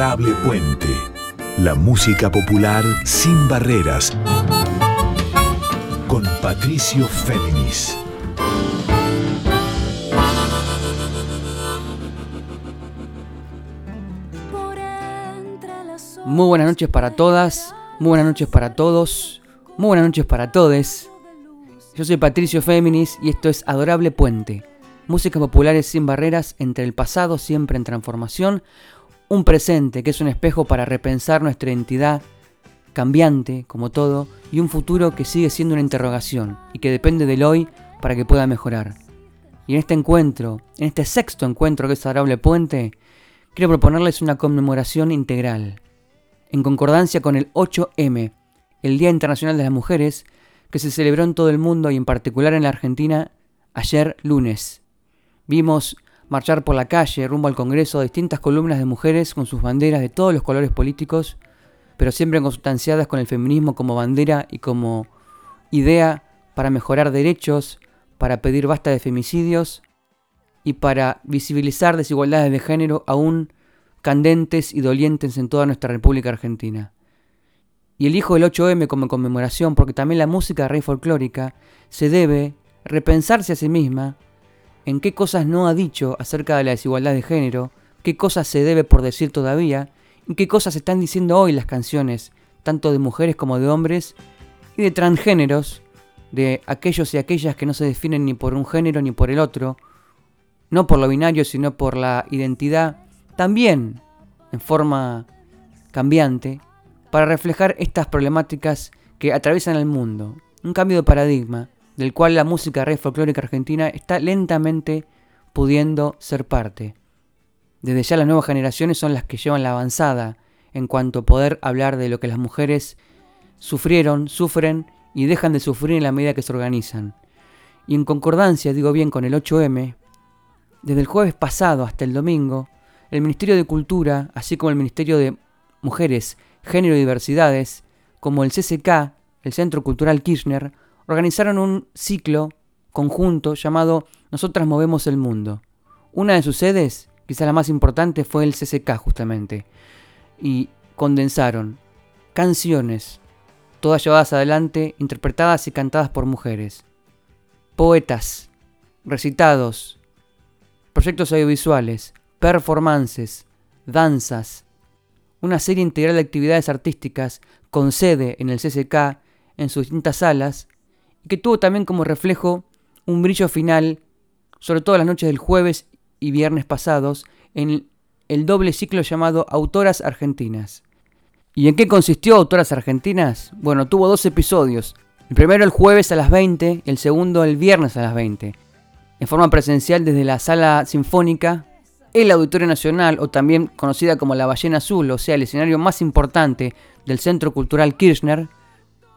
Adorable Puente. La música popular sin barreras. Con Patricio Féminis. Muy buenas noches para todas, muy buenas noches para todos, muy buenas noches para todes. Yo soy Patricio Féminis y esto es Adorable Puente. Músicas populares sin barreras entre el pasado siempre en transformación, un presente que es un espejo para repensar nuestra identidad cambiante como todo y un futuro que sigue siendo una interrogación y que depende del hoy para que pueda mejorar. Y en este encuentro, en este sexto encuentro que es Adorable Puente, quiero proponerles una conmemoración integral en concordancia con el 8M, el Día Internacional de las Mujeres, que se celebró en todo el mundo y en particular en la Argentina ayer lunes. Vimos marchar por la calle rumbo al Congreso distintas columnas de mujeres con sus banderas de todos los colores políticos, pero siempre consustanciadas con el feminismo como bandera y como idea para mejorar derechos, para pedir basta de femicidios y para visibilizar desigualdades de género aún candentes y dolientes en toda nuestra República Argentina. Y elijo el 8M como conmemoración porque también la música rey folclórica se debe repensarse a sí misma en qué cosas no ha dicho acerca de la desigualdad de género, qué cosas se debe por decir todavía, y qué cosas están diciendo hoy las canciones, tanto de mujeres como de hombres, y de transgéneros, de aquellos y aquellas que no se definen ni por un género ni por el otro, no por lo binario, sino por la identidad también en forma cambiante, para reflejar estas problemáticas que atraviesan el mundo. Un cambio de paradigma del cual la música rey folclórica argentina está lentamente pudiendo ser parte. Desde ya las nuevas generaciones son las que llevan la avanzada en cuanto a poder hablar de lo que las mujeres sufrieron, sufren y dejan de sufrir en la medida que se organizan. Y en concordancia, digo bien, con el 8M, desde el jueves pasado hasta el domingo, el Ministerio de Cultura, así como el Ministerio de Mujeres, Género y Diversidades, como el CCK, el Centro Cultural Kirchner, organizaron un ciclo conjunto llamado Nosotras Movemos el Mundo. Una de sus sedes, quizá la más importante, fue el CCK justamente. Y condensaron canciones, todas llevadas adelante, interpretadas y cantadas por mujeres. Poetas, recitados, proyectos audiovisuales, performances, danzas, una serie integral de actividades artísticas con sede en el CCK en sus distintas salas que tuvo también como reflejo un brillo final, sobre todo las noches del jueves y viernes pasados, en el doble ciclo llamado Autoras Argentinas. ¿Y en qué consistió Autoras Argentinas? Bueno, tuvo dos episodios. El primero el jueves a las 20 y el segundo el viernes a las 20. En forma presencial desde la sala sinfónica el Auditorio Nacional, o también conocida como la Ballena Azul, o sea, el escenario más importante del Centro Cultural Kirchner,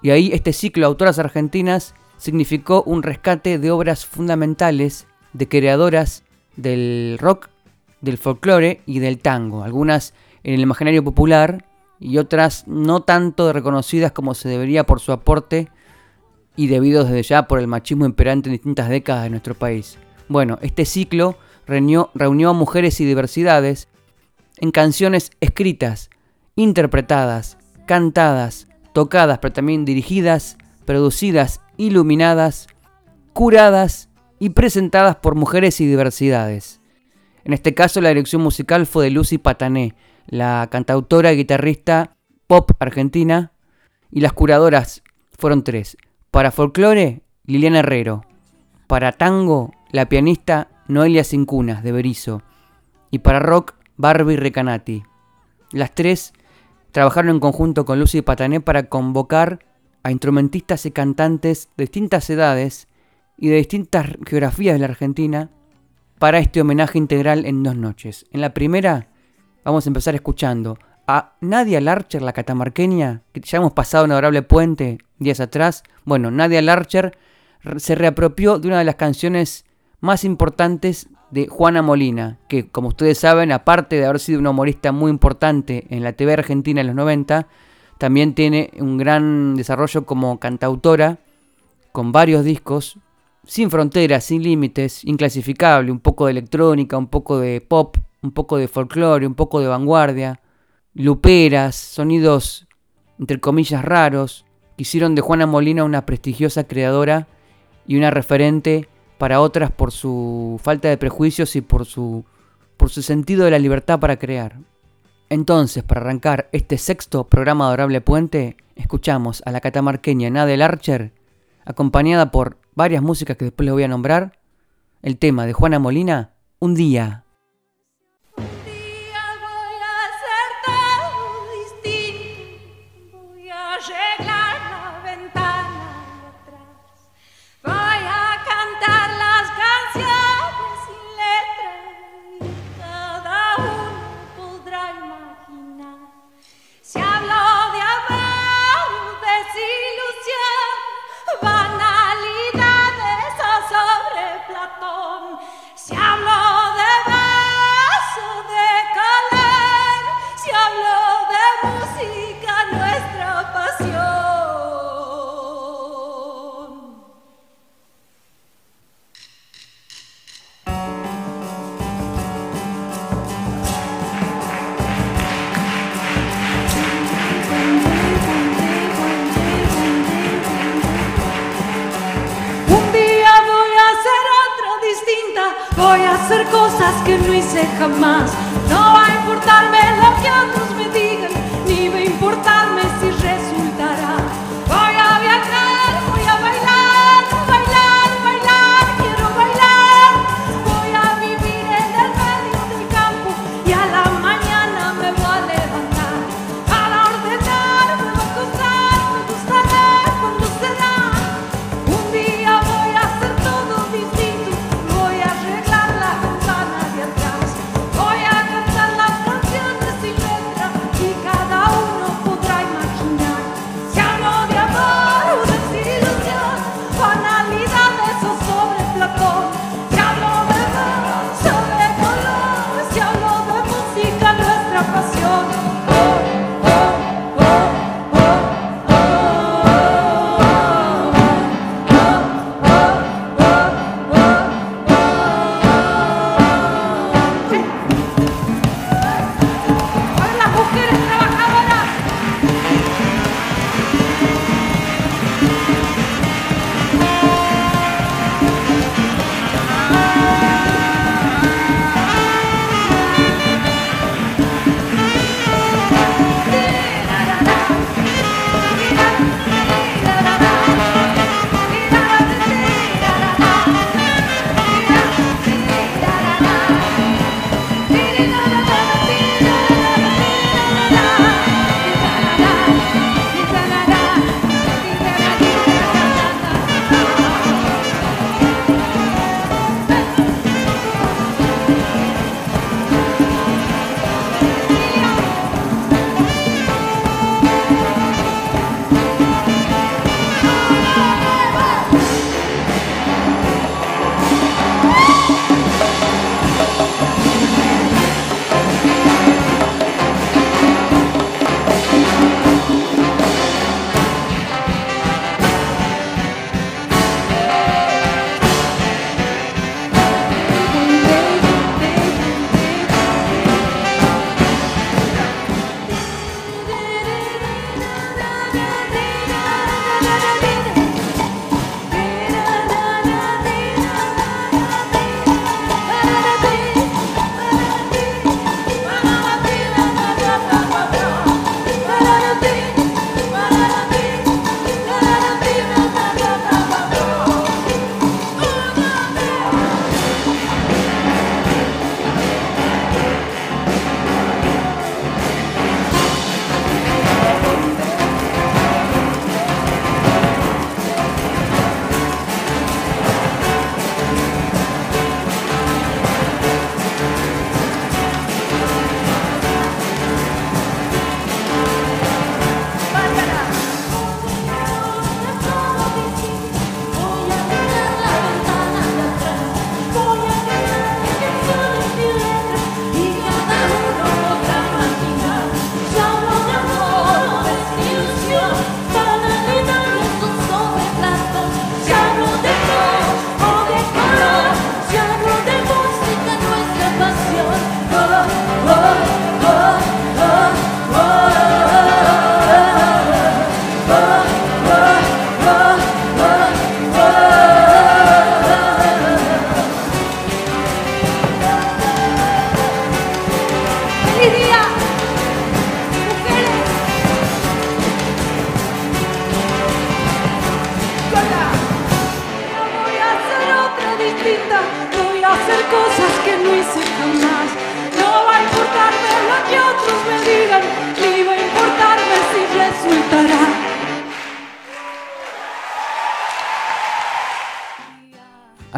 y ahí este ciclo de autoras argentinas significó un rescate de obras fundamentales de creadoras del rock, del folclore y del tango, algunas en el imaginario popular y otras no tanto reconocidas como se debería por su aporte y debido desde ya por el machismo imperante en distintas décadas de nuestro país. Bueno, este ciclo reunió, a mujeres y diversidades en canciones escritas, interpretadas, cantadas, tocadas, pero también dirigidas, producidas, iluminadas, curadas y presentadas por mujeres y diversidades. En este caso la dirección musical fue de Lucy Patané, la cantautora y guitarrista pop argentina, y las curadoras fueron tres. Para folclore, Liliana Herrero. Para tango, la pianista Noelia Cincunas, de Berizo, y para rock, Barbie Recanati. Las tres trabajaron en conjunto con Lucy Patané para convocar a instrumentistas y cantantes de distintas edades y de distintas geografías de la Argentina para este homenaje integral en dos noches. En la primera vamos a empezar escuchando a Nadia Larcher, la catamarqueña, que ya hemos pasado un adorable puente días atrás. Bueno, Nadia Larcher se reapropió de una de las canciones más importantes de Juana Molina, que como ustedes saben, aparte de haber sido una humorista muy importante en la TV argentina en los 90, también tiene un gran desarrollo como cantautora, con varios discos, sin fronteras, sin límites, inclasificable, un poco de electrónica, un poco de pop, un poco de folclore, un poco de vanguardia, luperas, sonidos entre comillas raros, que hicieron de Juana Molina una prestigiosa creadora y una referente para otras por su falta de prejuicios y por su, por su sentido de la libertad para crear. Entonces, para arrancar este sexto programa Adorable Puente, escuchamos a la catamarqueña Nadel Archer, acompañada por varias músicas que después les voy a nombrar, el tema de Juana Molina, Un día.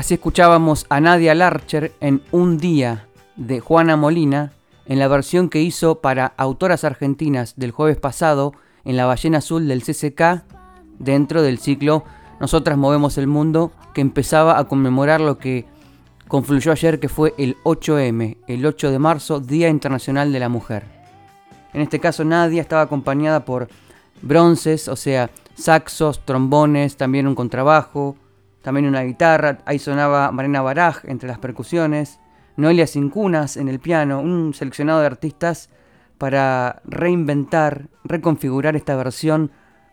Así escuchábamos a Nadia Larcher en Un Día de Juana Molina, en la versión que hizo para autoras argentinas del jueves pasado en la ballena azul del CCK, dentro del ciclo Nosotras Movemos el Mundo, que empezaba a conmemorar lo que confluyó ayer, que fue el 8M, el 8 de marzo, Día Internacional de la Mujer. En este caso, Nadia estaba acompañada por bronces, o sea, saxos, trombones, también un contrabajo, también una guitarra, ahí sonaba Marina Baraj entre las percusiones, Noelia Cincunas en el piano, un seleccionado de artistas para reinventar, reconfigurar esta versión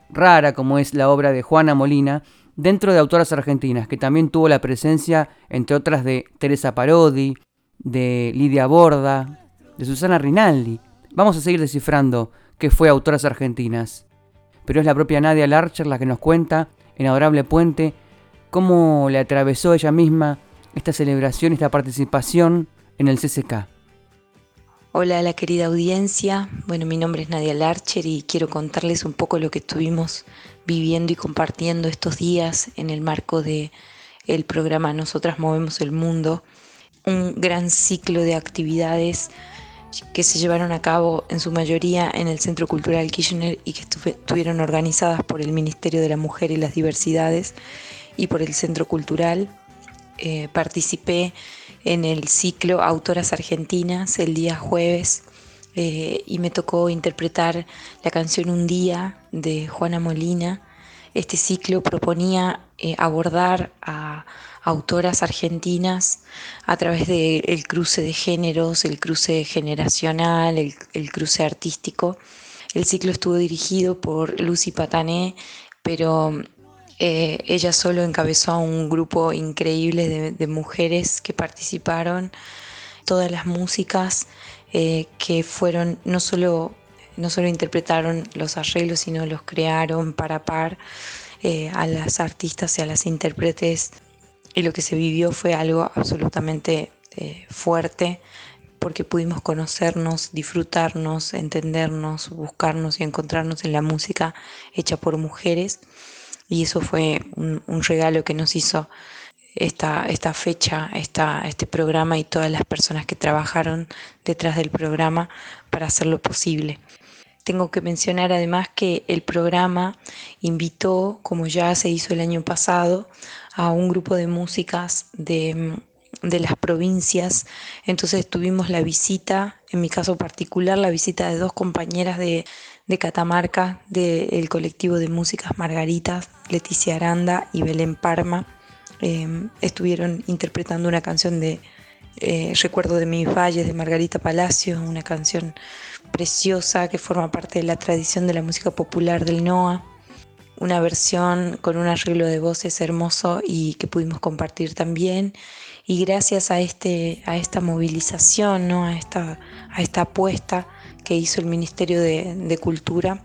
rara como es la obra de Juana Molina, dentro de autoras argentinas, que también tuvo la presencia, entre otras, de Teresa Parodi, de Lidia Borda, de Susana Rinaldi. Vamos a seguir descifrando qué fue autoras argentinas. Pero es la propia Nadia Larcher la que nos cuenta, en Adorable Puente, cómo le atravesó ella misma esta celebración, esta participación en el CCK. Hola la querida audiencia, bueno mi nombre es Nadia Larcher y quiero contarles un poco lo que estuvimos viviendo y compartiendo estos días en el marco de programa Nosotras Movemos el Mundo, un gran ciclo de actividades que se llevaron a cabo en su mayoría en el Centro Cultural Kirchner y que estuvieron organizadas por el Ministerio de la Mujer y las Diversidades y por el Centro Cultural. Eh, participé en el ciclo Autoras Argentinas el día jueves eh, y me tocó interpretar la canción Un día de Juana Molina. Este ciclo proponía eh, abordar a autoras argentinas a través del cruce de géneros, el cruce generacional, el cruce artístico. El ciclo estuvo dirigido por Lucy Patané, pero eh, ella solo encabezó a un grupo increíble de, mujeres que participaron, todas las músicas eh, que fueron, no solo, no solo interpretaron los arreglos, sino los crearon para par eh, a las artistas y a las intérpretes. Y lo que se vivió fue algo absolutamente fuerte porque pudimos conocernos, disfrutarnos, entendernos, buscarnos y encontrarnos en la música hecha por mujeres y eso fue un, regalo que nos hizo esta, esta fecha, esta, este programa y todas las personas que trabajaron detrás del programa para hacerlo posible. Tengo que mencionar además que el programa invitó, como ya se hizo el año pasado, a un grupo de músicas de, de las provincias. Entonces tuvimos la visita, en mi caso particular, la visita de dos compañeras de, de Catamarca del colectivo de músicas Margaritas, Leticia Aranda y Belén Parma. Em, estuvieron interpretando una canción de eh, Recuerdo de mis valles de Margarita Palacio, una canción preciosa que forma parte de la tradición de la música popular del NOA. Una versión con un arreglo de voces hermoso y que pudimos compartir también. Y gracias a, este, a esta movilización, ¿no? a, esta, a esta apuesta, que hizo el Ministerio de, Cultura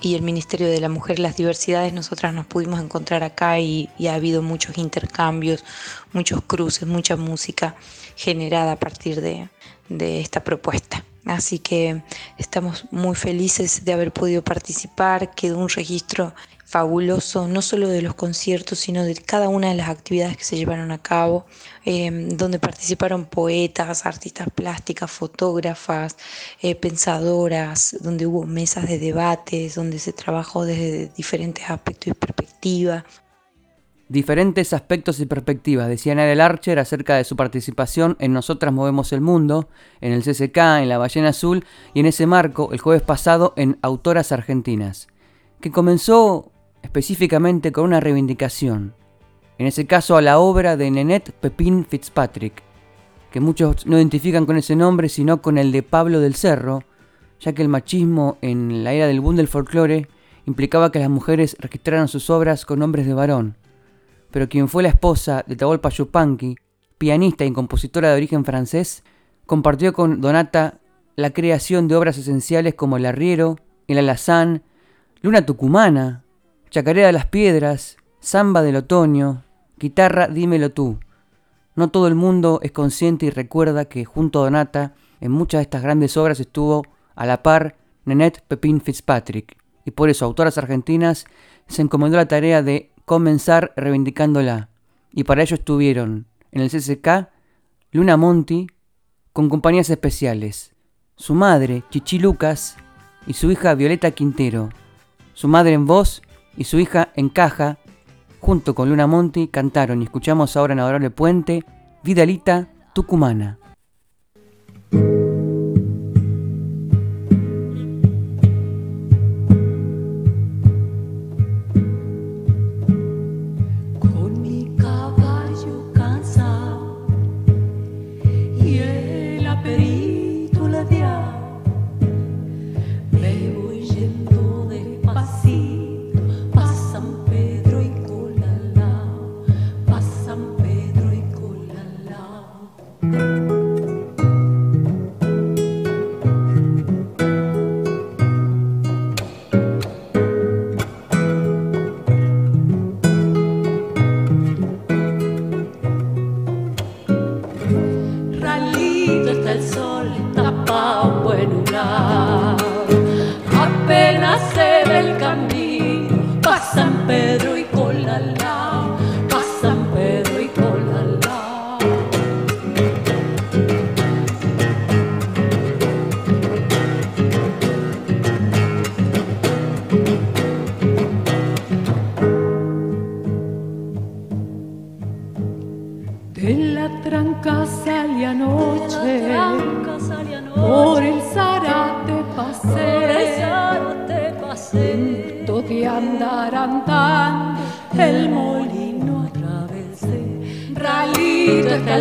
y el Ministerio de la Mujer y las Diversidades, nosotras nos pudimos encontrar acá y, ha habido muchos intercambios, muchos cruces, mucha música generada a partir de, de esta propuesta. Así que estamos muy felices de haber podido participar, quedó un registro fabuloso, no solo de los conciertos, sino de cada una de las actividades que se llevaron a cabo, em, donde participaron poetas, artistas plásticas, fotógrafas, eh, pensadoras, donde hubo mesas de debates, donde se trabajó desde diferentes aspectos y perspectivas. Diferentes aspectos y perspectivas, decía Nadel Archer acerca de su participación en Nosotras Movemos el Mundo, en el CCK, en la Ballena Azul y en ese marco el jueves pasado en Autoras Argentinas, que comenzó específicamente con una reivindicación, en ese caso a la obra de Nenette Pepin Fitzpatrick, que muchos no identifican con ese nombre sino con el de Pablo del Cerro, ya que el machismo en la era del boom del folclore implicaba que las mujeres registraran sus obras con nombres de varón, pero quien fue la esposa de Tabolpa Yupanqui, pianista y compositora de origen francés, compartió con Donata la creación de obras esenciales como El Arriero, El Alazán, Luna Tucumana, Chacarera de las Piedras, Samba del Otoño, Guitarra Dímelo tú. No todo el mundo es consciente y recuerda que junto a Donata en muchas de estas grandes obras estuvo a la par Nenette Pepin Fitzpatrick, y por eso autoras argentinas se encomendó la tarea de comenzar reivindicándola. y para ello estuvieron en el CCK Luna Monti con compañías especiales, su madre Chichi Lucas y su hija Violeta Quintero, su madre en voz y su hija en caja, junto con Luna Monti cantaron y escuchamos ahora en Adorable Puente Vidalita Tucumana.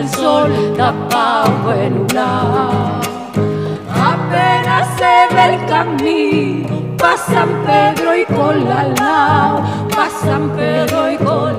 el sol tapado en una. Apenas se ve el camino, pasan Pedro y con Colalao, pasan Pedro y Colalao.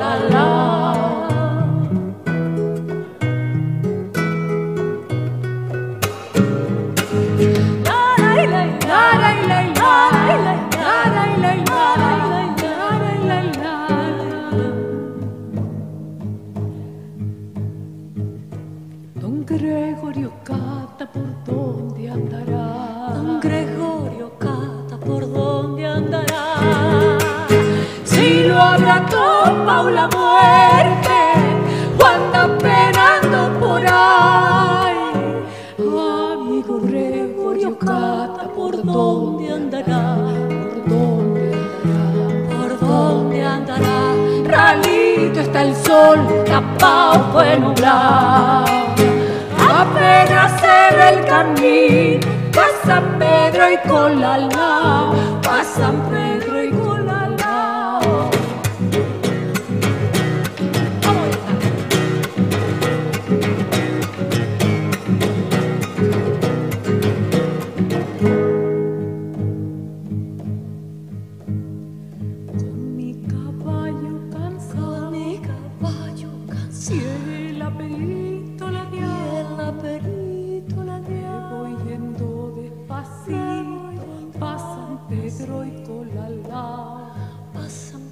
sol tapado fue nublado. Apenas era el camino, pasan Pedro y Colalao, pasan Pedro. La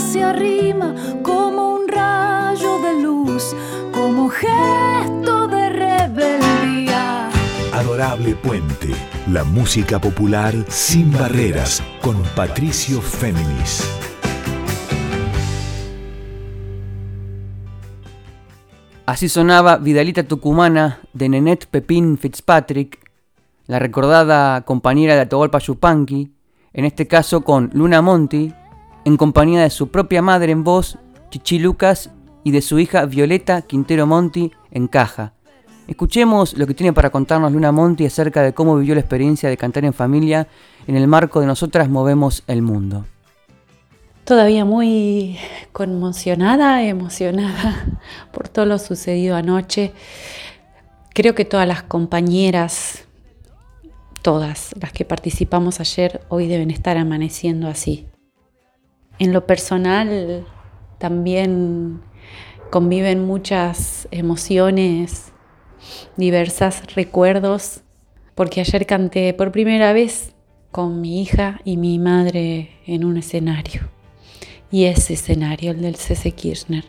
se arrima como un rayo de luz, como gesto de rebeldía. Adorable Puente, la música popular sin barreras, con Patricio Féminis. Así sonaba Vidalita Tucumana de Nenet Pepín Fitzpatrick, la recordada compañera de Atahualpa Yupanqui, en este caso con Luna Monti, en compañía de su propia madre en voz, Chichi Lucas, y de su hija Violeta Quintero Monti en caja. Escuchemos lo que tiene para contarnos Luna Monti acerca de cómo vivió la experiencia de cantar en familia en el marco de Nosotras Movemos el Mundo. Todavía muy conmocionada, emocionada por todo lo sucedido anoche. Creo que todas las compañeras todas las que participamos ayer hoy deben estar amaneciendo así. En lo personal, también conviven muchas emociones, diversas recuerdos, porque ayer canté por primera vez con mi hija y mi madre en un escenario. Y ese escenario, el del C.C. Kirchner.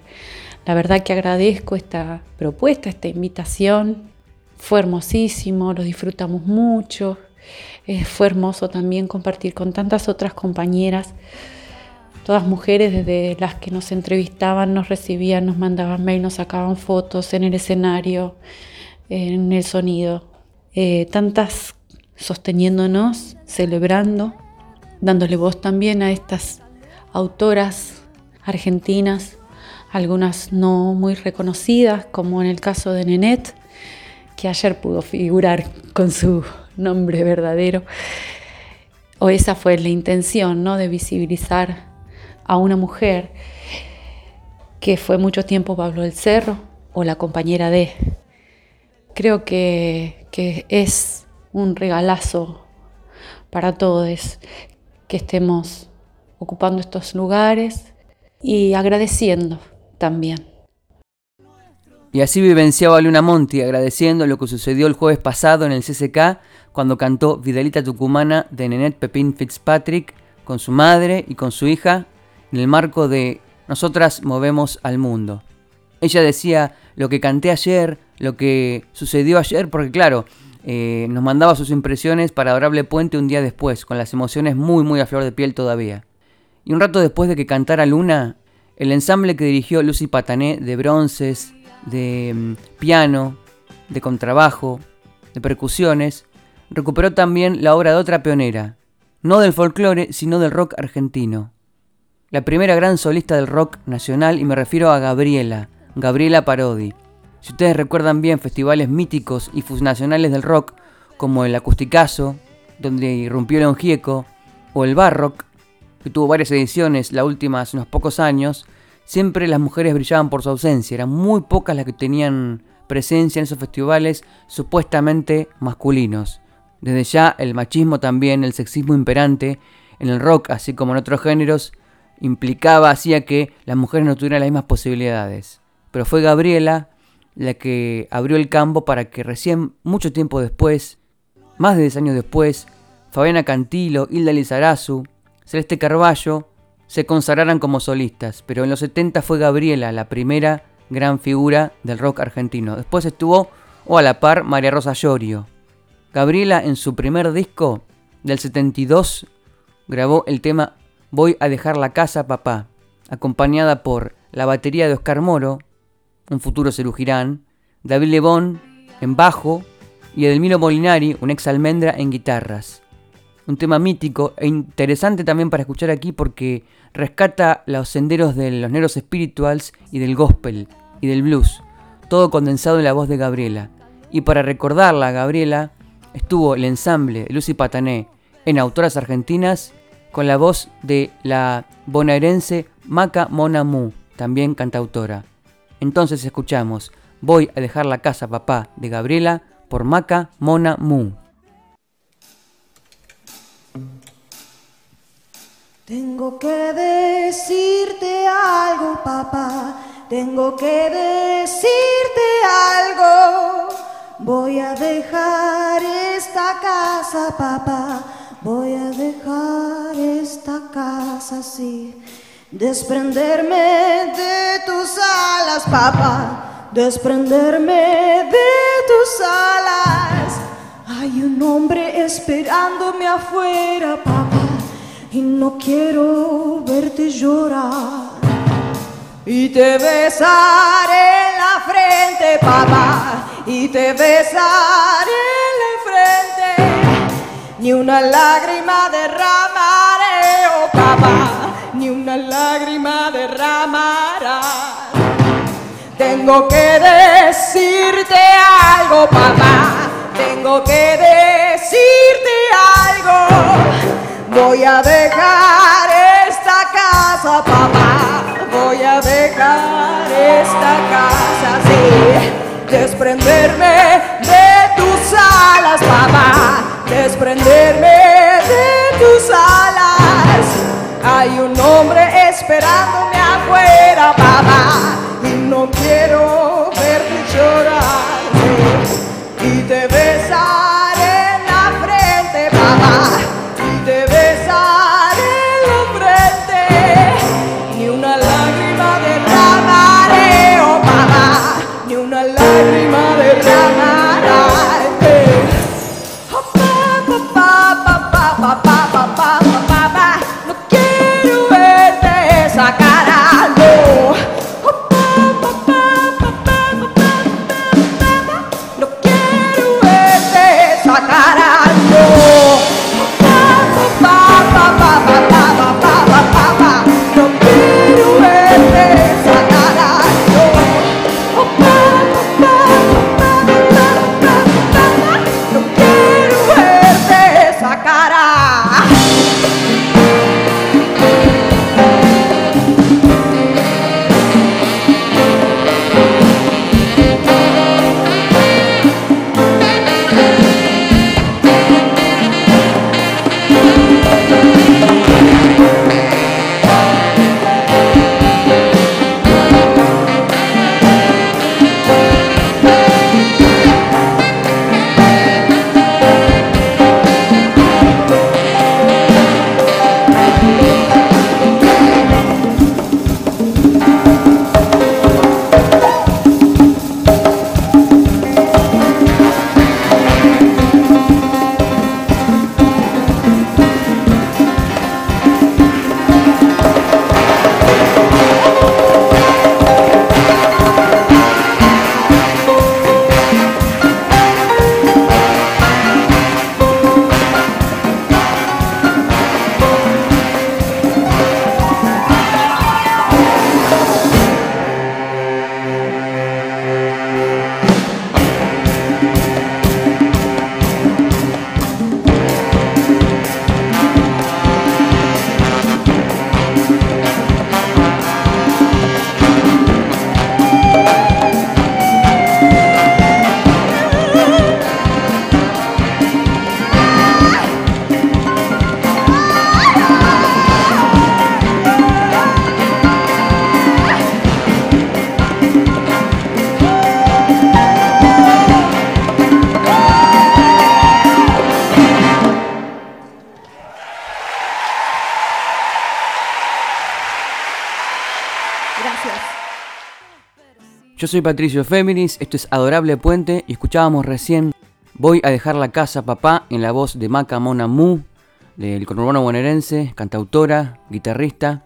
La verdad que agradezco esta propuesta, esta invitación. Fue hermosísimo, lo disfrutamos mucho. Eh, fue hermoso también compartir con tantas otras compañeras, todas mujeres desde las que nos entrevistaban, nos recibían, nos mandaban mail, nos sacaban fotos en el escenario, en el sonido. Eh, tantas sosteniéndonos, celebrando, dándole voz también a estas autoras argentinas, algunas no muy reconocidas, como en el caso de Nenet, que ayer pudo figurar con su nombre verdadero. O esa fue la intención, ¿no? De visibilizar a una mujer que fue mucho tiempo Pablo del Cerro o la compañera de. Creo que, que es un regalazo para todos que estemos ocupando estos lugares y agradeciendo también. Y así vivenciaba Luna Monti agradeciendo lo que sucedió el jueves pasado en el CCK cuando cantó Vidalita Tucumana de Nenet Pepín Fitzpatrick con su madre y con su hija en el marco de Nosotras movemos al mundo. Ella decía lo que canté ayer, lo que sucedió ayer, porque claro, eh, nos mandaba sus impresiones para Adorable Puente un día después, con las emociones muy muy a flor de piel todavía. Y un rato después de que cantara Luna, el ensamble que dirigió Lucy Patané de bronces, de mm, piano, de contrabajo, de percusiones, recuperó también la obra de otra pionera, no del folclore, sino del rock argentino. La primera gran solista del rock nacional, y me refiero a Gabriela, Gabriela Parodi. Si ustedes recuerdan bien festivales míticos y nacionales del rock, como el Acusticazo, donde irrumpió León Gieco, o el Barrock, que tuvo varias ediciones, la última hace unos pocos años, siempre las mujeres brillaban por su ausencia, eran muy pocas las que tenían presencia en esos festivales supuestamente masculinos. Desde ya el machismo también, el sexismo imperante en el rock, así como en otros géneros, implicaba, hacía que las mujeres no tuvieran las mismas posibilidades. Pero fue Gabriela la que abrió el campo para que recién, mucho tiempo después, más de 10 años después, Fabiana Cantilo, Hilda Lizarazu, Celeste Carballo se consagraran como solistas, pero en los 70 fue Gabriela la primera gran figura del rock argentino. Después estuvo, o a la par, María Rosa Llorio. Gabriela en su primer disco del 72 grabó el tema Voy a dejar la casa, papá, acompañada por la batería de Oscar Moro, un futuro Cerugirán, David Lebón en bajo y Edelmiro Molinari, un ex almendra, en guitarras. Un tema mítico e interesante también para escuchar aquí porque rescata los senderos de los negros spirituals y del gospel y del blues, todo condensado en la voz de Gabriela. Y para recordarla, Gabriela, estuvo el ensamble Lucy Patané en Autoras Argentinas con la voz de la bonaerense Maca Mona Mu, también cantautora. Entonces escuchamos Voy a dejar la casa papá de Gabriela por Maca Mona Mu. Tengo que decirte algo, papá. Tengo que decirte algo. Voy a dejar esta casa, papá. Voy a dejar esta casa así. Desprenderme de tus alas, papá. Desprenderme de tus alas. Hay un hombre esperándome afuera, papá. Y no quiero verte llorar. Y te besaré en la frente, papá. Y te besaré. Ni una lágrima derramaré, oh papá ni una lágrima derramará. Tengo que decirte algo, papá. Tengo que decirte algo. Voy a dejar esta casa, papá. Voy a dejar esta casa, sí. Desprenderme de tus alas, papá. Desprenderme de tus alas soy Patricio Féminis, esto es Adorable Puente y escuchábamos recién Voy a dejar la casa papá en la voz de Maca Mona Mu, del conurbano bonaerense, cantautora, guitarrista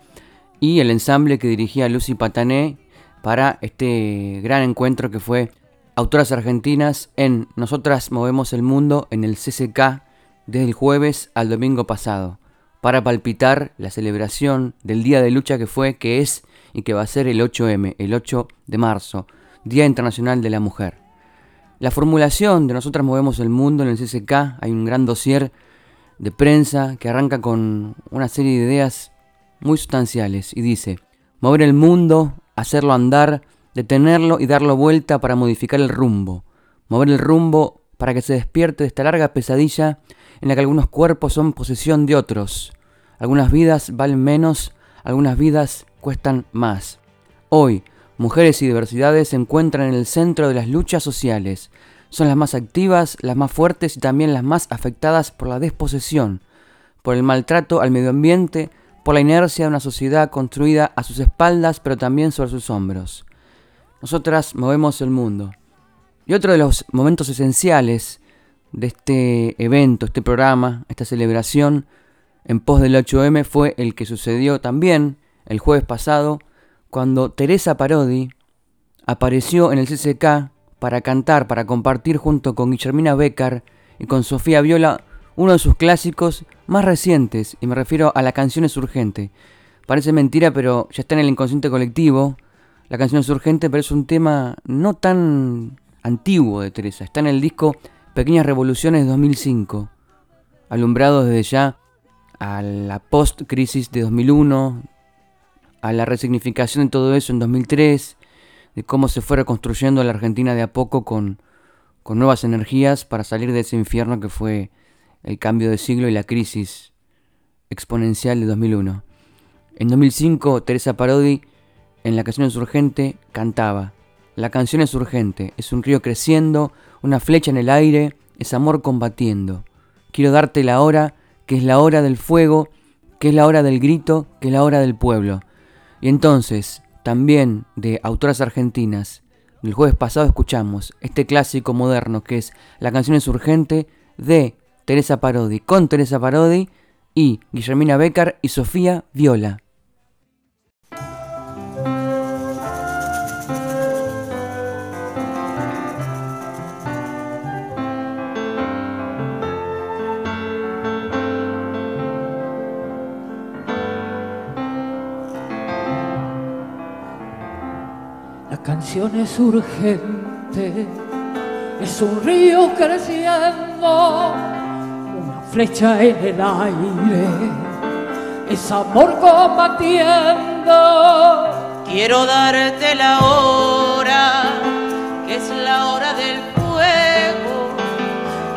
y el ensamble que dirigía Lucy Patané para este gran encuentro que fue Autoras Argentinas en Nosotras Movemos el Mundo en el CCK desde el jueves al domingo pasado para palpitar la celebración del día de lucha que fue, que es y que va a ser el 8M, el 8 de marzo, Día Internacional de la Mujer. La formulación de Nosotras Movemos el Mundo en el CCK, hay un gran dossier de prensa que arranca con una serie de ideas muy sustanciales y dice, mover el mundo, hacerlo andar, detenerlo y darlo vuelta para modificar el rumbo, mover el rumbo para que se despierte de esta larga pesadilla en la que algunos cuerpos son posesión de otros, algunas vidas valen menos, algunas vidas cuestan más. Hoy, mujeres y diversidades se encuentran en el centro de las luchas sociales. Son las más activas, las más fuertes y también las más afectadas por la desposesión, por el maltrato al medio ambiente, por la inercia de una sociedad construida a sus espaldas pero también sobre sus hombros. Nosotras movemos el mundo. Y otro de los momentos esenciales de este evento, este programa, esta celebración en pos del 8M fue el que sucedió también el jueves pasado, cuando Teresa Parodi apareció en el CCK para cantar, para compartir junto con Guillermina Becker y con Sofía Viola uno de sus clásicos más recientes, y me refiero a La canción es urgente. Parece mentira, pero ya está en el inconsciente colectivo. La canción es urgente, pero es un tema no tan antiguo de Teresa. Está en el disco Pequeñas Revoluciones de 2005, alumbrado desde ya a la post-crisis de 2001, a la resignificación de todo eso en 2003, de cómo se fue reconstruyendo la Argentina de a poco con, con nuevas energías para salir de ese infierno que fue el cambio de siglo y la crisis exponencial de 2001. En 2005, Teresa Parodi, en La canción es urgente, cantaba, La canción es urgente, es un río creciendo, una flecha en el aire, es amor combatiendo. Quiero darte la hora, que es la hora del fuego, que es la hora del grito, que es la hora del pueblo. Y entonces, también de autoras argentinas, el jueves pasado escuchamos este clásico moderno que es La canción es urgente de Teresa Parodi, con Teresa Parodi y Guillermina Becker y Sofía Viola. Canción es urgente, es un río creciendo, una flecha en el aire, es amor combatiendo. Quiero darte la hora, que es la hora del fuego,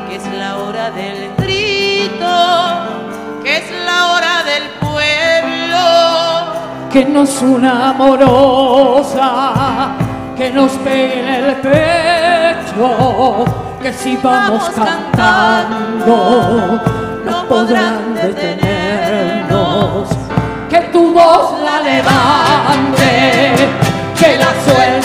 que es la hora del Que nos una amorosa que nos pegue en el pecho, que si vamos cantando no podrán detenernos, que tu voz la levante, que la suelte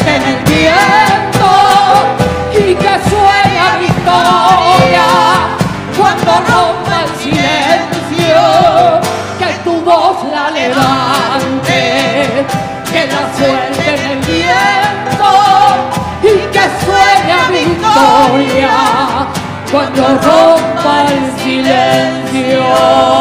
cuando rompa el silencio.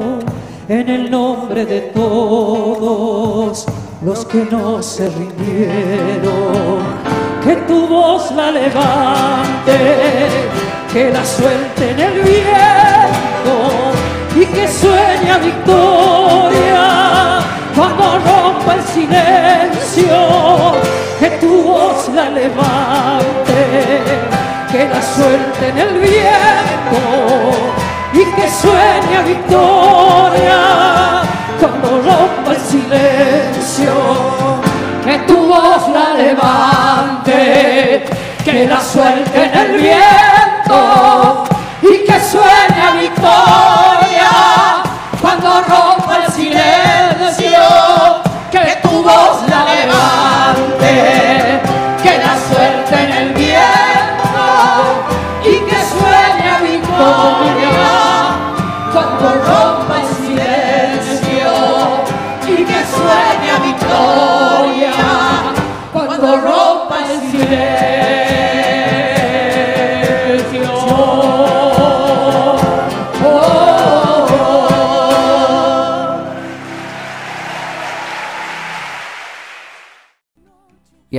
en el nombre de todos los que no se rindieron. Que tu voz la levante, que la suelte en el viento y que sueña victoria cuando rompa el silencio. Que tu voz la levante que la suelte en el viento y que sueña victoria cuando rompa el silencio. Que tu voz la levante, que la suelte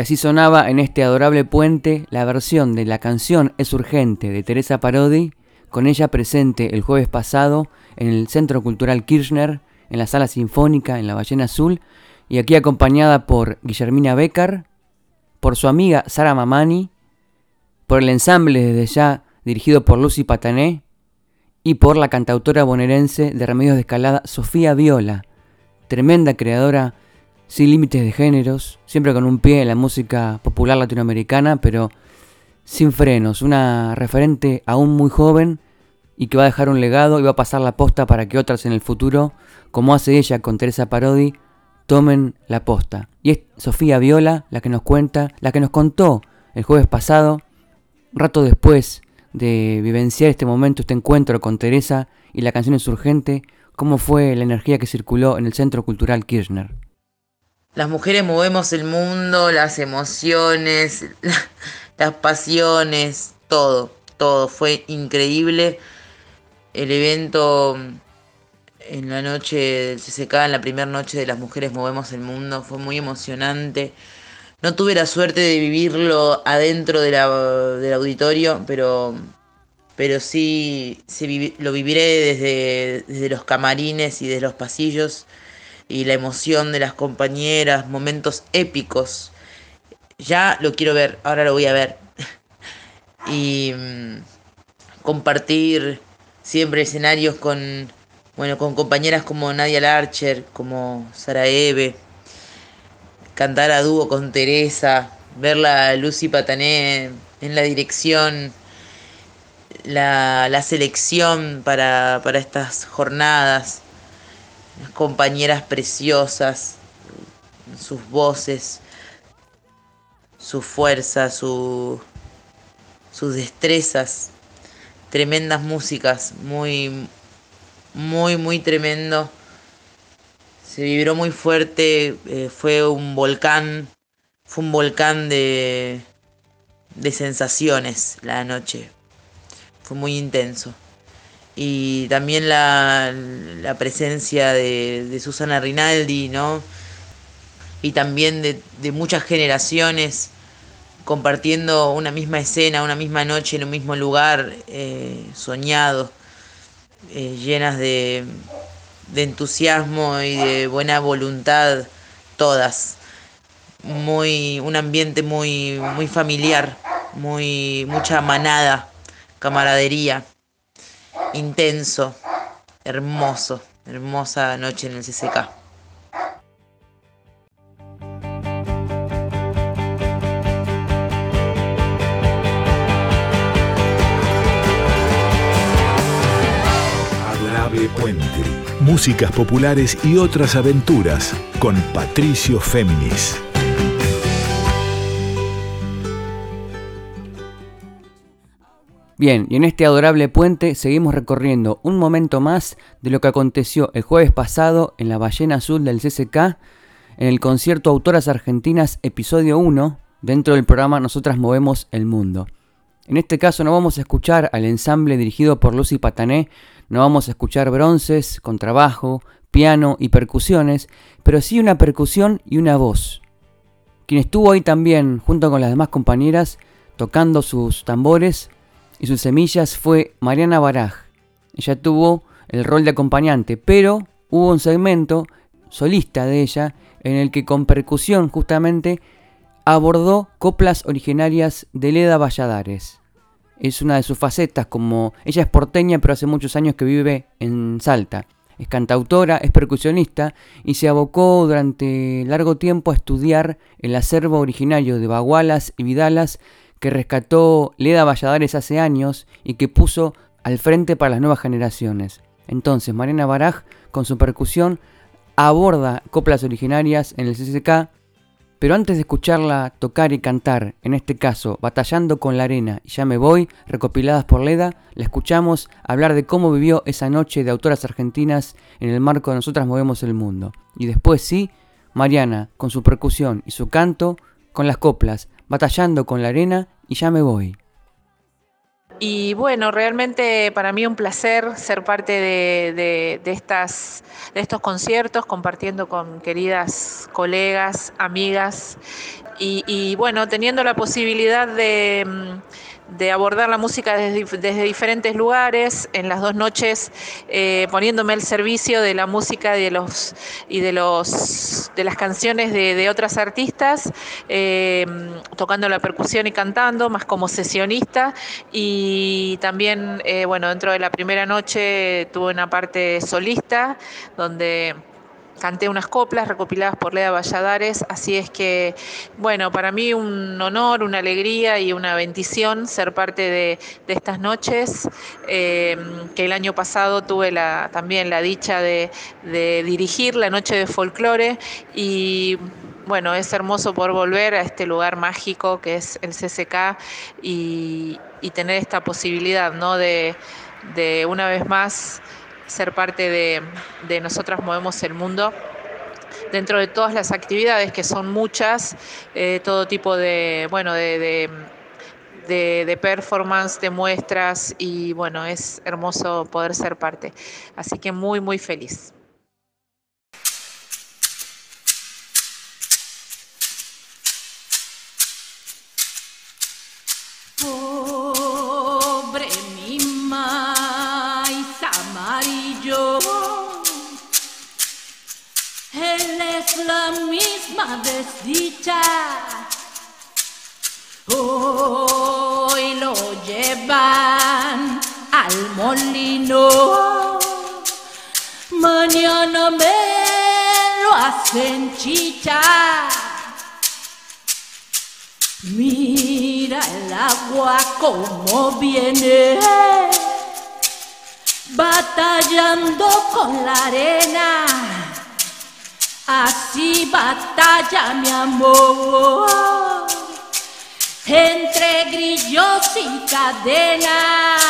así sonaba en este adorable puente la versión de la canción Es Urgente de Teresa Parodi con ella presente el jueves pasado en el Centro Cultural Kirchner, en la Sala Sinfónica, en la Ballena Azul, y aquí acompañada por Guillermina Becker, por su amiga Sara Mamani, por el ensamble desde ya dirigido por Lucy Patané, y por la cantautora bonaerense de Remedios de Escalada Sofía Viola, tremenda creadora sin límites de géneros, siempre con un pie en la música popular latinoamericana, pero sin frenos, una referente aún muy joven y que va a dejar un legado y va a pasar la posta para que otras en el futuro, como hace ella con Teresa Parodi, tomen la posta. Y es Sofía Viola la que nos cuenta, la que nos contó el jueves pasado, rato después de vivenciar este momento, este encuentro con Teresa y la canción es urgente, cómo fue la energía que circuló en el Centro Cultural Kirchner. Las mujeres movemos el mundo, las emociones, las pasiones, todo, todo. Fue increíble el evento en la noche del CCK, en la primera noche de las mujeres movemos el mundo. Fue muy emocionante. No tuve la suerte de vivirlo adentro del auditorio, pero, pero sí, lo viviré desde, desde los camarines y desde los pasillos y la emoción de las compañeras, momentos épicos. Ya lo quiero ver, ahora lo voy a ver. y mm, compartir siempre escenarios con, bueno, con compañeras como Nadia Larcher, como Sara Eve, cantar a dúo con Teresa, verla Lucy Patané en la dirección, la, la selección para, para estas jornadas compañeras preciosas, sus voces, su fuerza, su, sus destrezas, tremendas músicas, muy, muy, muy tremendo. Se vibró muy fuerte, eh, fue un volcán, fue un volcán de, de sensaciones la noche. Fue muy intenso y también la, la presencia de, Susana Rinaldi, ¿no? Y también de, de, muchas generaciones compartiendo una misma escena, una misma noche en un mismo lugar, eh, soñado, eh, llenas de, de entusiasmo y de buena voluntad, todas. Muy, un ambiente muy, muy familiar, muy, mucha manada, camaradería intenso, hermoso, hermosa noche en el CCK. Puente, músicas populares y otras aventuras con Patricio Féminis. Bien, y en este adorable puente seguimos recorriendo un momento más de lo que aconteció el jueves pasado en la Ballena Azul del CCK, en el concierto Autoras Argentinas episodio 1, dentro del programa Nosotras Movemos el Mundo. En este caso no vamos a escuchar al ensamble dirigido por Lucy Patané, no vamos a escuchar bronces, contrabajo, piano y percusiones, pero sí una percusión y una voz. Quien estuvo ahí también, junto con las demás compañeras, tocando sus tambores, y sus semillas fue Mariana Baraj. Ella tuvo el rol de acompañante, pero hubo un segmento solista de ella en el que con percusión justamente abordó coplas originarias de Leda Valladares. Es una de sus facetas, como ella es porteña, pero hace muchos años que vive en Salta. Es cantautora, es percusionista y se abocó durante largo tiempo a estudiar el acervo originario de bagualas y vidalas que rescató Leda Valladares hace años y que puso al frente para las nuevas generaciones. Entonces, Mariana Baraj, con su percusión, aborda coplas originarias en el CCK, pero antes de escucharla tocar y cantar, en este caso, Batallando con la Arena y Ya me voy, recopiladas por Leda, la escuchamos hablar de cómo vivió esa noche de autoras argentinas en el marco de Nosotras Movemos el Mundo. Y después sí, Mariana, con su percusión y su canto, con las coplas, batallando con la arena y ya me voy. Y bueno, realmente para mí un placer ser parte de, estas, de estos conciertos, compartiendo con queridas colegas, amigas y bueno, teniendo la posibilidad de mm, de abordar la música desde, diferentes lugares, en las dos noches eh, poniéndome al servicio de la música y de, los, y de, los, de las canciones de, otras artistas, eh, tocando la percusión y cantando, más como sesionista, y también, eh, bueno, dentro de la primera noche tuve una parte solista, donde canté unas coplas recopiladas por Lea Valladares, así es que, bueno, para mí un honor, una alegría y una bendición ser parte de, estas noches, eh, que el año pasado tuve la, también la dicha de, dirigir la noche de folclore y bueno, es hermoso poder volver a este lugar mágico que es el CCK y, tener esta posibilidad, ¿no? De una vez más ser parte de, Nosotras Movemos el Mundo dentro de todas las actividades, que son muchas, eh, todo tipo de, bueno, de, de, de, performance, de muestras y bueno, es hermoso poder ser parte. Así que muy, muy feliz. Es la misma desdicha. Hoy lo llevan al molino, mañana me lo hacen chicha. Mira el agua como viene, batallando con la arena. Así batalla mi amor, entre grillos y cadenas.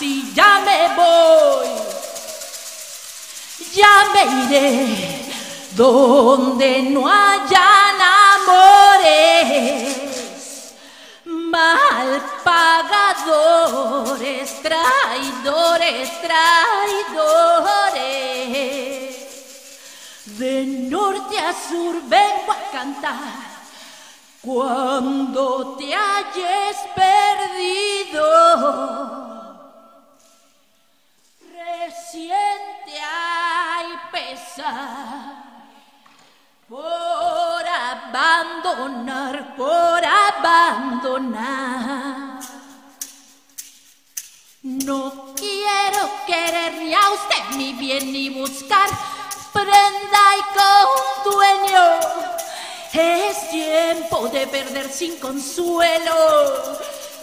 Y ya me voy, ya me iré donde no hayan amores, mal pagadores, traidores, traidores. De norte a sur vengo a cantar cuando te hayas perdido. Reciente hay pesar por abandonar, por abandonar. No quiero querer ni a usted ni bien ni buscar prenda y con dueño. Es tiempo de perder sin consuelo,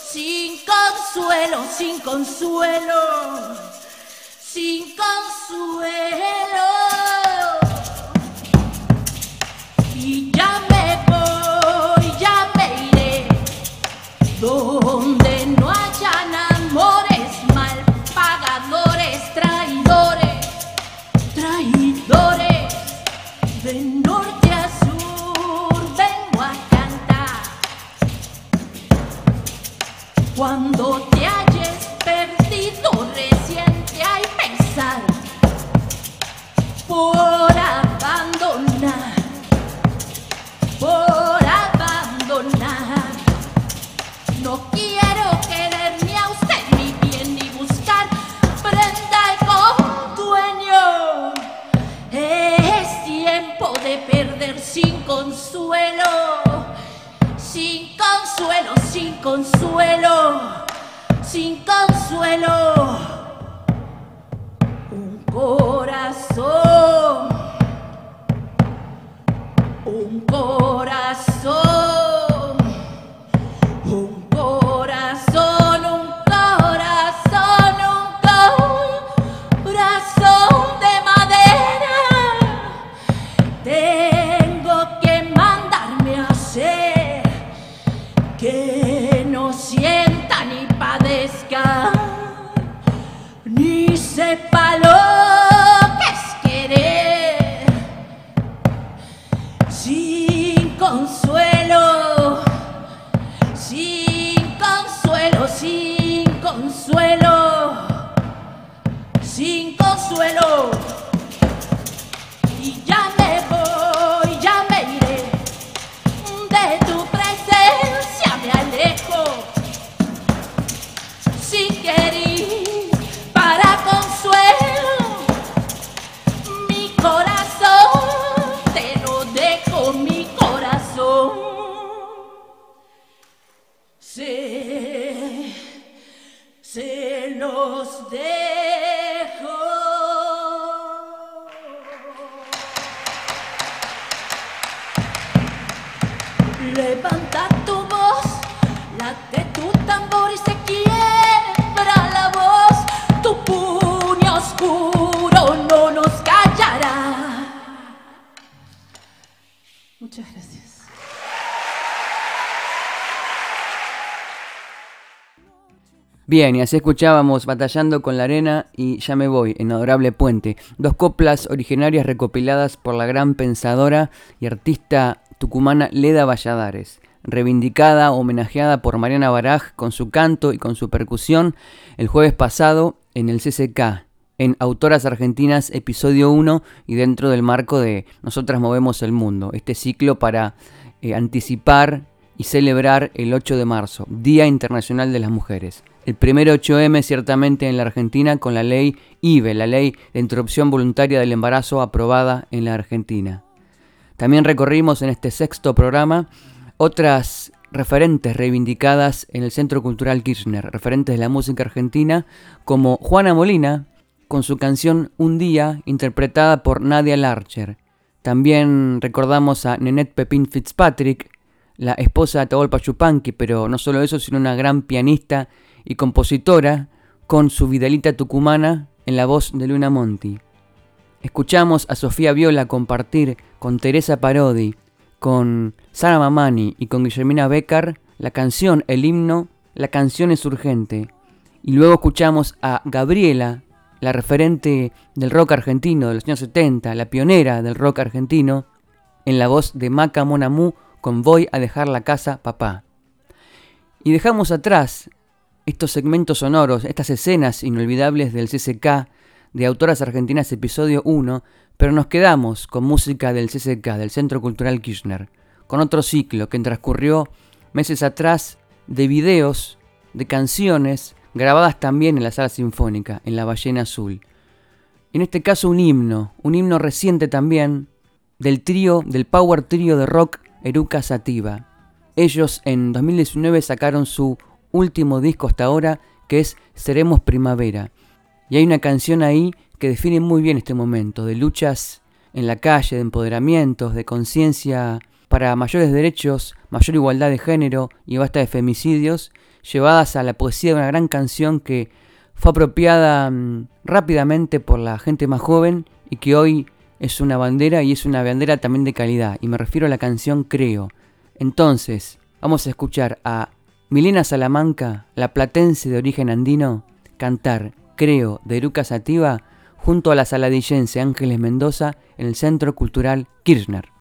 sin consuelo, sin consuelo, sin consuelo. Y ya me voy, ya me iré, donde Cuando te hayas perdido, recién te hay pesar por abandonar por abandonar. No quiero querer ni a usted ni bien ni buscar prenda con dueño. Es tiempo de perder sin consuelo, sin consuelo, sin consuelo, sin consuelo. Un corazón un corazón, Bien, y así escuchábamos Batallando con la Arena y Ya me voy, en Adorable Puente, dos coplas originarias recopiladas por la gran pensadora y artista tucumana Leda Valladares, reivindicada, homenajeada por Mariana Baraj con su canto y con su percusión el jueves pasado en el CCK, en Autoras Argentinas Episodio 1 y dentro del marco de Nosotras Movemos el Mundo, este ciclo para eh, anticipar y celebrar el 8 de marzo, Día Internacional de las Mujeres el primer 8M ciertamente en la Argentina con la ley IVE, la ley de interrupción voluntaria del embarazo aprobada en la Argentina. También recorrimos en este sexto programa otras referentes reivindicadas en el Centro Cultural Kirchner, referentes de la música argentina, como Juana Molina, con su canción Un Día, interpretada por Nadia Larcher. También recordamos a Nenette Pepin Fitzpatrick, la esposa de Atahualpa Yupanqui, pero no solo eso, sino una gran pianista y compositora con su Vidalita tucumana en la voz de Luna Monti. Escuchamos a Sofía Viola compartir con Teresa Parodi, con Sara Mamani y con Guillermina Becker la canción, el himno, la canción es urgente. Y luego escuchamos a Gabriela, la referente del rock argentino de los años 70, la pionera del rock argentino, en la voz de Maca Monamú con Voy a dejar la casa, papá. Y dejamos atrás estos segmentos sonoros, estas escenas inolvidables del CCK de Autoras Argentinas Episodio 1, pero nos quedamos con música del CCK, del Centro Cultural Kirchner, con otro ciclo que transcurrió meses atrás de videos, de canciones grabadas también en la sala sinfónica, en la Ballena Azul. En este caso un himno, un himno reciente también del trío, del power trío de rock Eruca Sativa. Ellos en 2019 sacaron su último disco hasta ahora, que es Seremos Primavera. Y hay una canción ahí que define muy bien este momento, de luchas en la calle, de empoderamientos, de conciencia para mayores derechos, mayor igualdad de género y basta de femicidios, llevadas a la poesía de una gran canción que fue apropiada mm, rápidamente por la gente más joven y que hoy es una bandera y es una bandera también de calidad. Y me refiero a la canción Creo. Entonces, vamos a escuchar a Milena Salamanca, la platense de origen andino, cantar Creo de Eruca Sativa junto a la saladillense Ángeles Mendoza en el Centro Cultural Kirchner.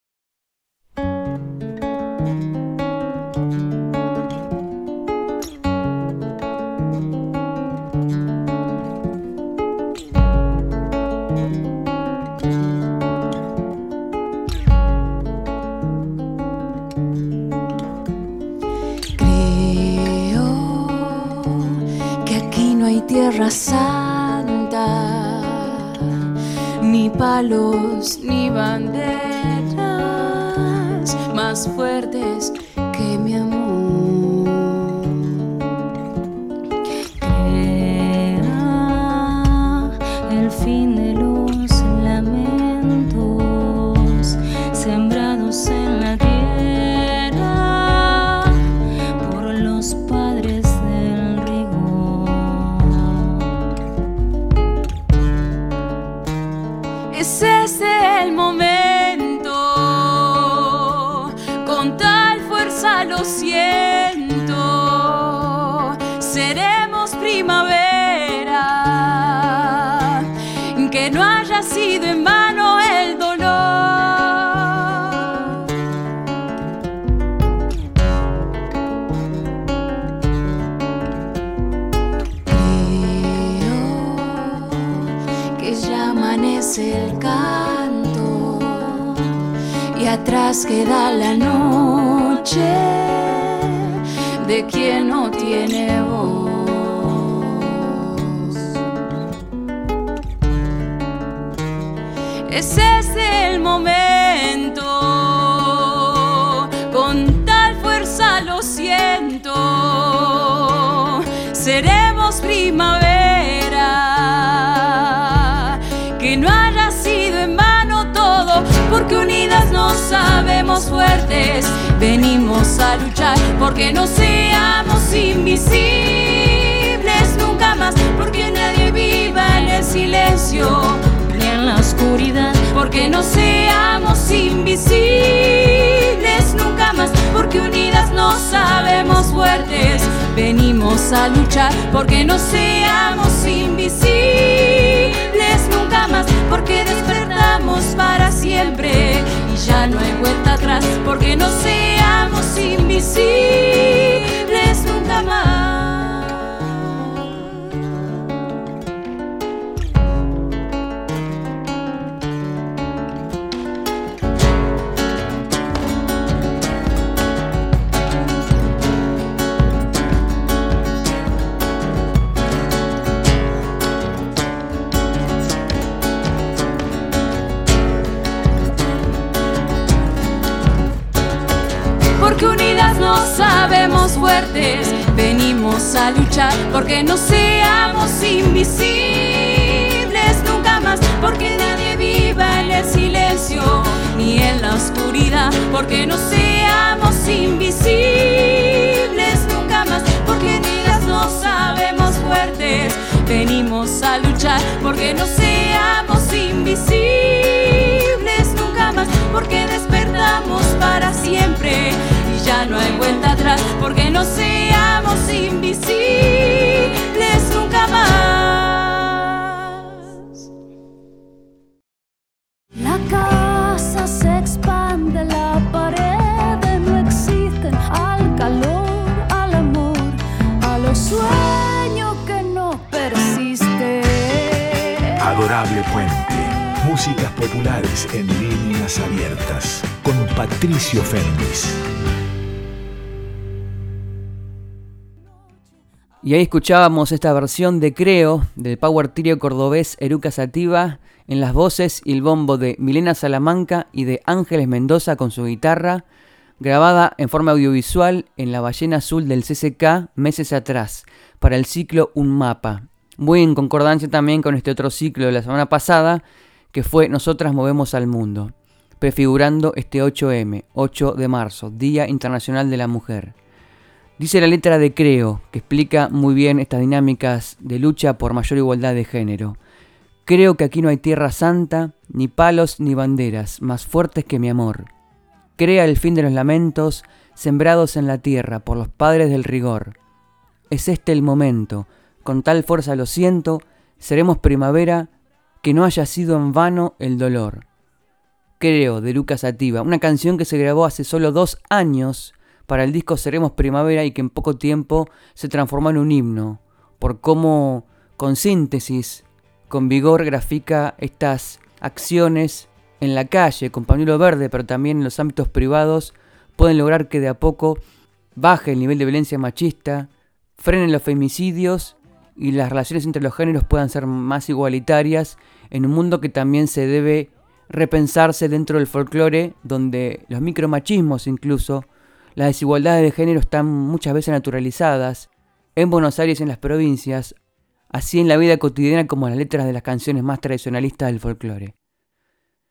Tierra Santa, ni palos ni banderas más fuertes que mi amor. Atrás queda la noche. De quien no tiene voz. Ese es el momento, con tal fuerza lo siento, seremos primavera, a luchar, porque no seamos invisibles nunca más, porque nadie viva en el silencio ni en la oscuridad, porque no seamos invisibles nunca más, porque unidas nos sabemos fuertes, venimos a luchar porque no seamos invisibles nunca más, porque para siempre. Y ya no hay vuelta atrás, porque no seamos invisibles luchar porque no seamos invisibles nunca más, porque nadie viva en el silencio ni en la oscuridad, porque no seamos invisibles nunca más, porque unidas no sabemos fuertes, venimos a luchar porque no seamos invisibles nunca más, porque despertamos para siempre ya no hay vuelta atrás, porque no seamos invisibles nunca más. La casa se expande, la pared no existen al calor, al amor, a los sueños que no persisten. Adorable Puente. Músicas populares en líneas abiertas con Patricio Fernández. Y ahí escuchábamos esta versión de Creo del Power Trio cordobés Eruca Sativa en las voces y el bombo de Milena Salamanca y de Ángeles Mendoza con su guitarra, grabada en forma audiovisual en la ballena azul del CCK meses atrás, para el ciclo Un Mapa. Muy en concordancia también con este otro ciclo de la semana pasada, que fue Nosotras Movemos al Mundo, prefigurando este 8M, 8 de marzo, Día Internacional de la Mujer. Dice la letra de Creo, que explica muy bien estas dinámicas de lucha por mayor igualdad de género. Creo que aquí no hay tierra santa, ni palos ni banderas, más fuertes que mi amor. Crea el fin de los lamentos, sembrados en la tierra por los padres del rigor. Es este el momento, con tal fuerza lo siento, seremos primavera, que no haya sido en vano el dolor. Creo, de Lucas Ativa, una canción que se grabó hace solo dos años, para el disco Seremos Primavera y que en poco tiempo se transformó en un himno, por cómo con síntesis, con vigor grafica estas acciones en la calle, con pañuelo verde, pero también en los ámbitos privados, pueden lograr que de a poco baje el nivel de violencia machista, frenen los femicidios y las relaciones entre los géneros puedan ser más igualitarias en un mundo que también se debe repensarse dentro del folclore, donde los micromachismos incluso las desigualdades de género están muchas veces naturalizadas, en Buenos Aires y en las provincias, así en la vida cotidiana como en las letras de las canciones más tradicionalistas del folclore.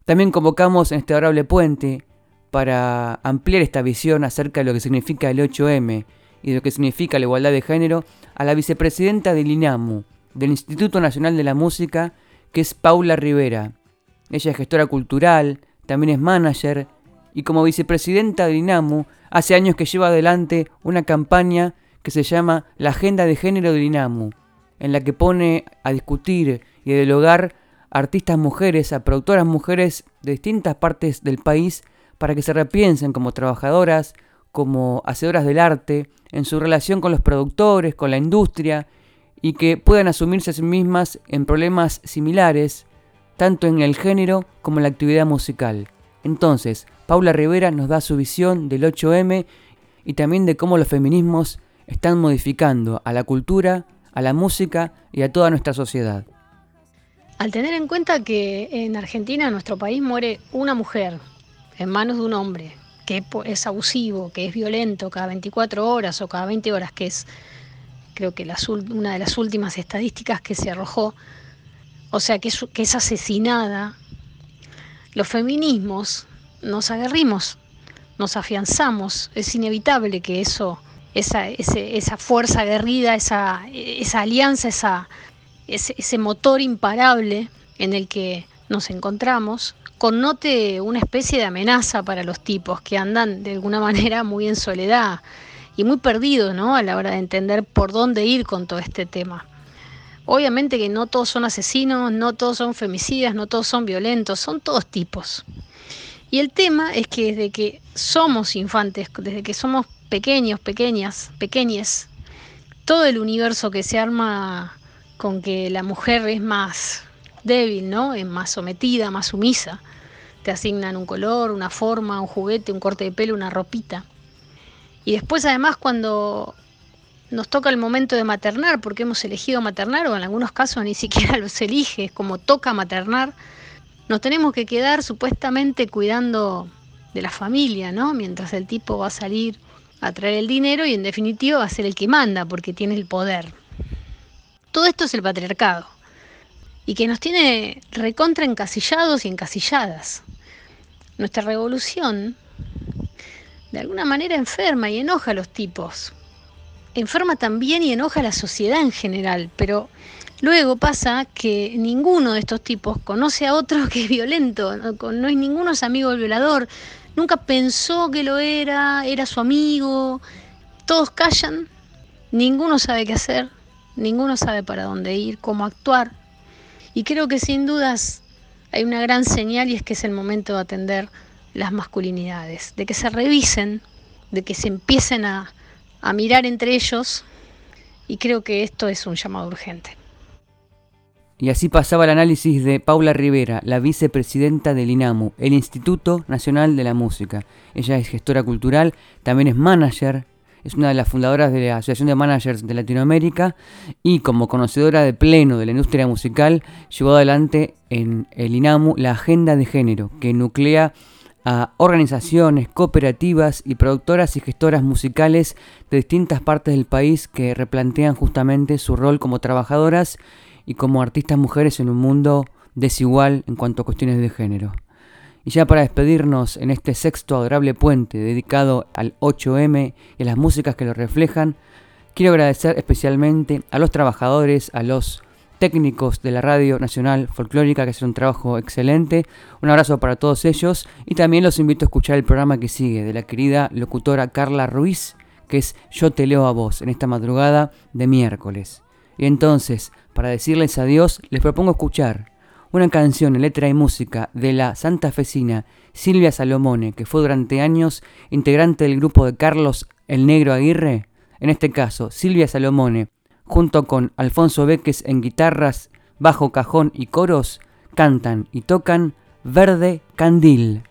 También convocamos en este adorable puente para ampliar esta visión acerca de lo que significa el 8M y de lo que significa la igualdad de género a la vicepresidenta del INAMU, del Instituto Nacional de la Música, que es Paula Rivera. Ella es gestora cultural, también es manager y como vicepresidenta del INAMU hace años que lleva adelante una campaña que se llama la Agenda de Género del INAMU, en la que pone a discutir y a dialogar a artistas mujeres, a productoras mujeres de distintas partes del país para que se repiensen como trabajadoras, como hacedoras del arte, en su relación con los productores, con la industria, y que puedan asumirse a sí mismas en problemas similares, tanto en el género como en la actividad musical. Entonces, Paula Rivera nos da su visión del 8M y también de cómo los feminismos están modificando a la cultura, a la música y a toda nuestra sociedad. Al tener en cuenta que en Argentina, en nuestro país, muere una mujer en manos de un hombre, que es abusivo, que es violento cada 24 horas o cada 20 horas, que es creo que una de las últimas estadísticas que se arrojó, o sea, que es asesinada los feminismos nos aguerrimos, nos afianzamos, es inevitable que eso, esa, esa fuerza aguerrida, esa, esa alianza, ese, ese motor imparable en el que nos encontramos, connote una especie de amenaza para los tipos que andan de alguna manera muy en soledad. y muy perdidos ¿no? a la hora de entender por dónde ir con todo este tema. Obviamente que no todos son asesinos, no todos son femicidas, no todos son violentos, son todos tipos. Y el tema es que desde que somos infantes, desde que somos pequeños, pequeñas, pequeñes, todo el universo que se arma con que la mujer es más débil, ¿no? Es más sometida, más sumisa. Te asignan un color, una forma, un juguete, un corte de pelo, una ropita. Y después además cuando nos toca el momento de maternar, porque hemos elegido maternar, o en algunos casos ni siquiera los elige, como toca maternar, nos tenemos que quedar supuestamente cuidando de la familia, ¿no? Mientras el tipo va a salir a traer el dinero y en definitiva va a ser el que manda porque tiene el poder. Todo esto es el patriarcado y que nos tiene recontra encasillados y encasilladas. Nuestra revolución de alguna manera enferma y enoja a los tipos. Enferma también y enoja a la sociedad en general, pero luego pasa que ninguno de estos tipos conoce a otro que es violento, no, no es ninguno amigo del violador, nunca pensó que lo era, era su amigo, todos callan, ninguno sabe qué hacer, ninguno sabe para dónde ir, cómo actuar. Y creo que sin dudas hay una gran señal y es que es el momento de atender las masculinidades, de que se revisen, de que se empiecen a mirar entre ellos y creo que esto es un llamado urgente. Y así pasaba el análisis de Paula Rivera, la vicepresidenta del INAMU, el Instituto Nacional de la Música. Ella es gestora cultural, también es manager, es una de las fundadoras de la Asociación de Managers de Latinoamérica y como conocedora de pleno de la industria musical, llevó adelante en el INAMU la agenda de género, que nuclea a organizaciones, cooperativas y productoras y gestoras musicales de distintas partes del país que replantean justamente su rol como trabajadoras y como artistas mujeres en un mundo desigual en cuanto a cuestiones de género. Y ya para despedirnos en este sexto adorable puente dedicado al 8M y a las músicas que lo reflejan, quiero agradecer especialmente a los trabajadores, a los técnicos de la Radio Nacional Folclórica que hacen un trabajo excelente. Un abrazo para todos ellos y también los invito a escuchar el programa que sigue de la querida locutora Carla Ruiz, que es Yo te leo a vos en esta madrugada de miércoles. Y entonces, para decirles adiós, les propongo escuchar una canción en letra y música de la santafesina Silvia Salomone, que fue durante años integrante del grupo de Carlos el Negro Aguirre. En este caso, Silvia Salomone, junto con Alfonso Beques en guitarras, bajo cajón y coros, cantan y tocan Verde Candil.